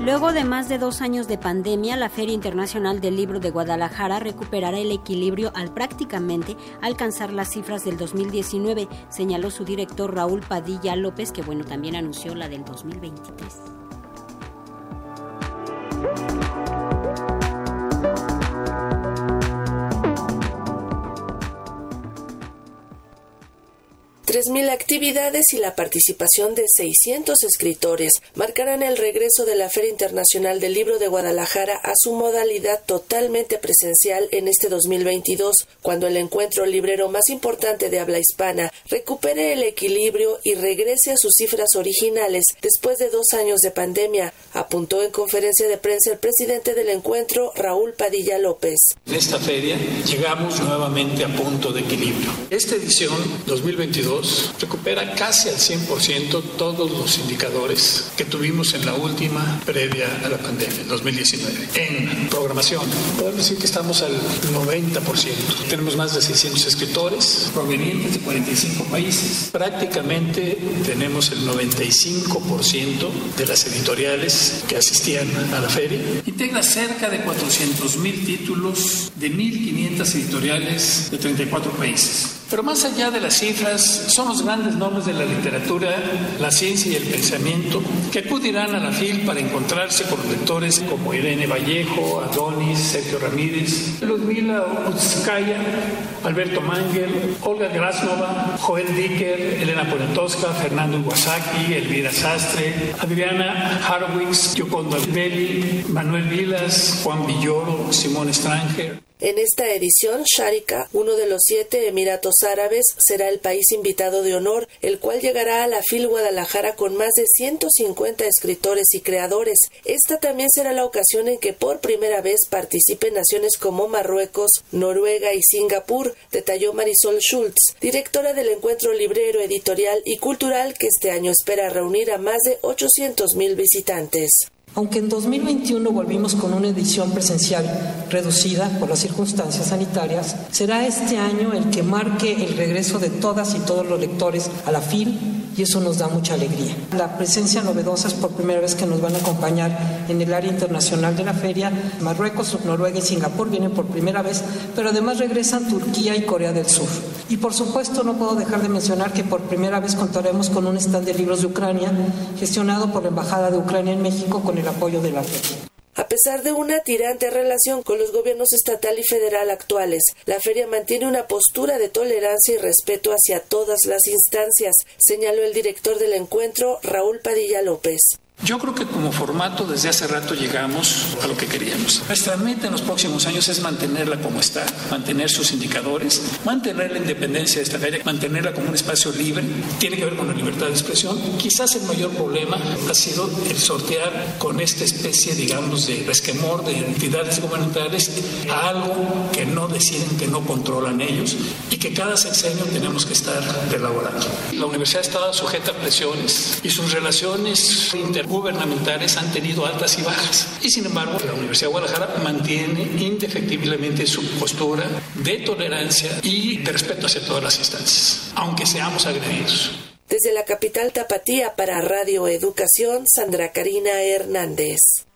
Luego de más de dos años de pandemia, la Feria Internacional del Libro de Guadalajara recuperará el equilibrio al prácticamente alcanzar las cifras del 2019, señaló su director Raúl Padilla López, que bueno, también anunció la del 2023. 3.000 actividades y la participación de 600 escritores marcarán el regreso de la Feria Internacional del Libro de Guadalajara a su modalidad totalmente presencial en este 2022, cuando el encuentro librero más importante de habla hispana recupere el equilibrio y regrese a sus cifras originales después de dos años de pandemia, apuntó en conferencia de prensa el presidente del encuentro, Raúl Padilla López. En esta feria llegamos nuevamente a punto de equilibrio. Esta edición 2022 recupera casi al 100% todos los indicadores que tuvimos en la última previa a la pandemia, 2019. En programación, podemos decir que estamos al 90%. Tenemos más de 600 escritores provenientes de 45 países. Prácticamente tenemos el 95% de las editoriales que asistían a la feria. Integra cerca de 400 mil títulos de 1.500 editoriales de 34 países. Pero más allá de las cifras, son los grandes nombres de la literatura, la ciencia y el pensamiento que acudirán a la FIL para encontrarse con lectores como Irene Vallejo, Adonis, Sergio Ramírez, Ludmila Utskaya, Alberto Mangel, Olga Grasnova, Joel Dicker, Elena Poniatowska, Fernando Iwasaki, Elvira Sastre, Adriana Harwitz, Yocondo Albeli, Manuel Vilas, Juan Villoro, Simón Stranger. En esta edición, Sharika, uno de los siete Emiratos Árabes, será el país invitado de honor, el cual llegará a la FIL Guadalajara con más de 150 escritores y creadores. Esta también será la ocasión en que por primera vez participen naciones como Marruecos, Noruega y Singapur, detalló Marisol Schultz, directora del encuentro librero, editorial y cultural que este año espera reunir a más de 800 mil visitantes. Aunque en 2021 volvimos con una edición presencial reducida por las circunstancias sanitarias, será este año el que marque el regreso de todas y todos los lectores a la FIL y eso nos da mucha alegría. La presencia novedosa es por primera vez que nos van a acompañar en el área internacional de la feria. Marruecos, Noruega y Singapur vienen por primera vez, pero además regresan Turquía y Corea del Sur. Y por supuesto no puedo dejar de mencionar que por primera vez contaremos con un stand de libros de Ucrania gestionado por la Embajada de Ucrania en México con el apoyo de la feria. A pesar de una tirante relación con los gobiernos estatal y federal actuales, la feria mantiene una postura de tolerancia y respeto hacia todas las instancias, señaló el director del encuentro, Raúl Padilla López. Yo creo que como formato desde hace rato llegamos a lo que queríamos. Nuestra meta en los próximos años es mantenerla como está, mantener sus indicadores, mantener la independencia de esta feria, mantenerla como un espacio libre. Tiene que ver con la libertad de expresión. Quizás el mayor problema ha sido el sortear con esta especie, digamos, de resquemor de entidades gubernamentales a algo que no deciden, que no controlan ellos y que cada sexenio tenemos que estar elaborando. La universidad está sujeta a presiones y sus relaciones inter gubernamentales han tenido altas y bajas. Y sin embargo, la Universidad de Guadalajara mantiene indefectiblemente su postura de tolerancia y de respeto hacia todas las instancias, aunque seamos agredidos. Desde la capital tapatía para Radio Educación, Sandra Karina Hernández.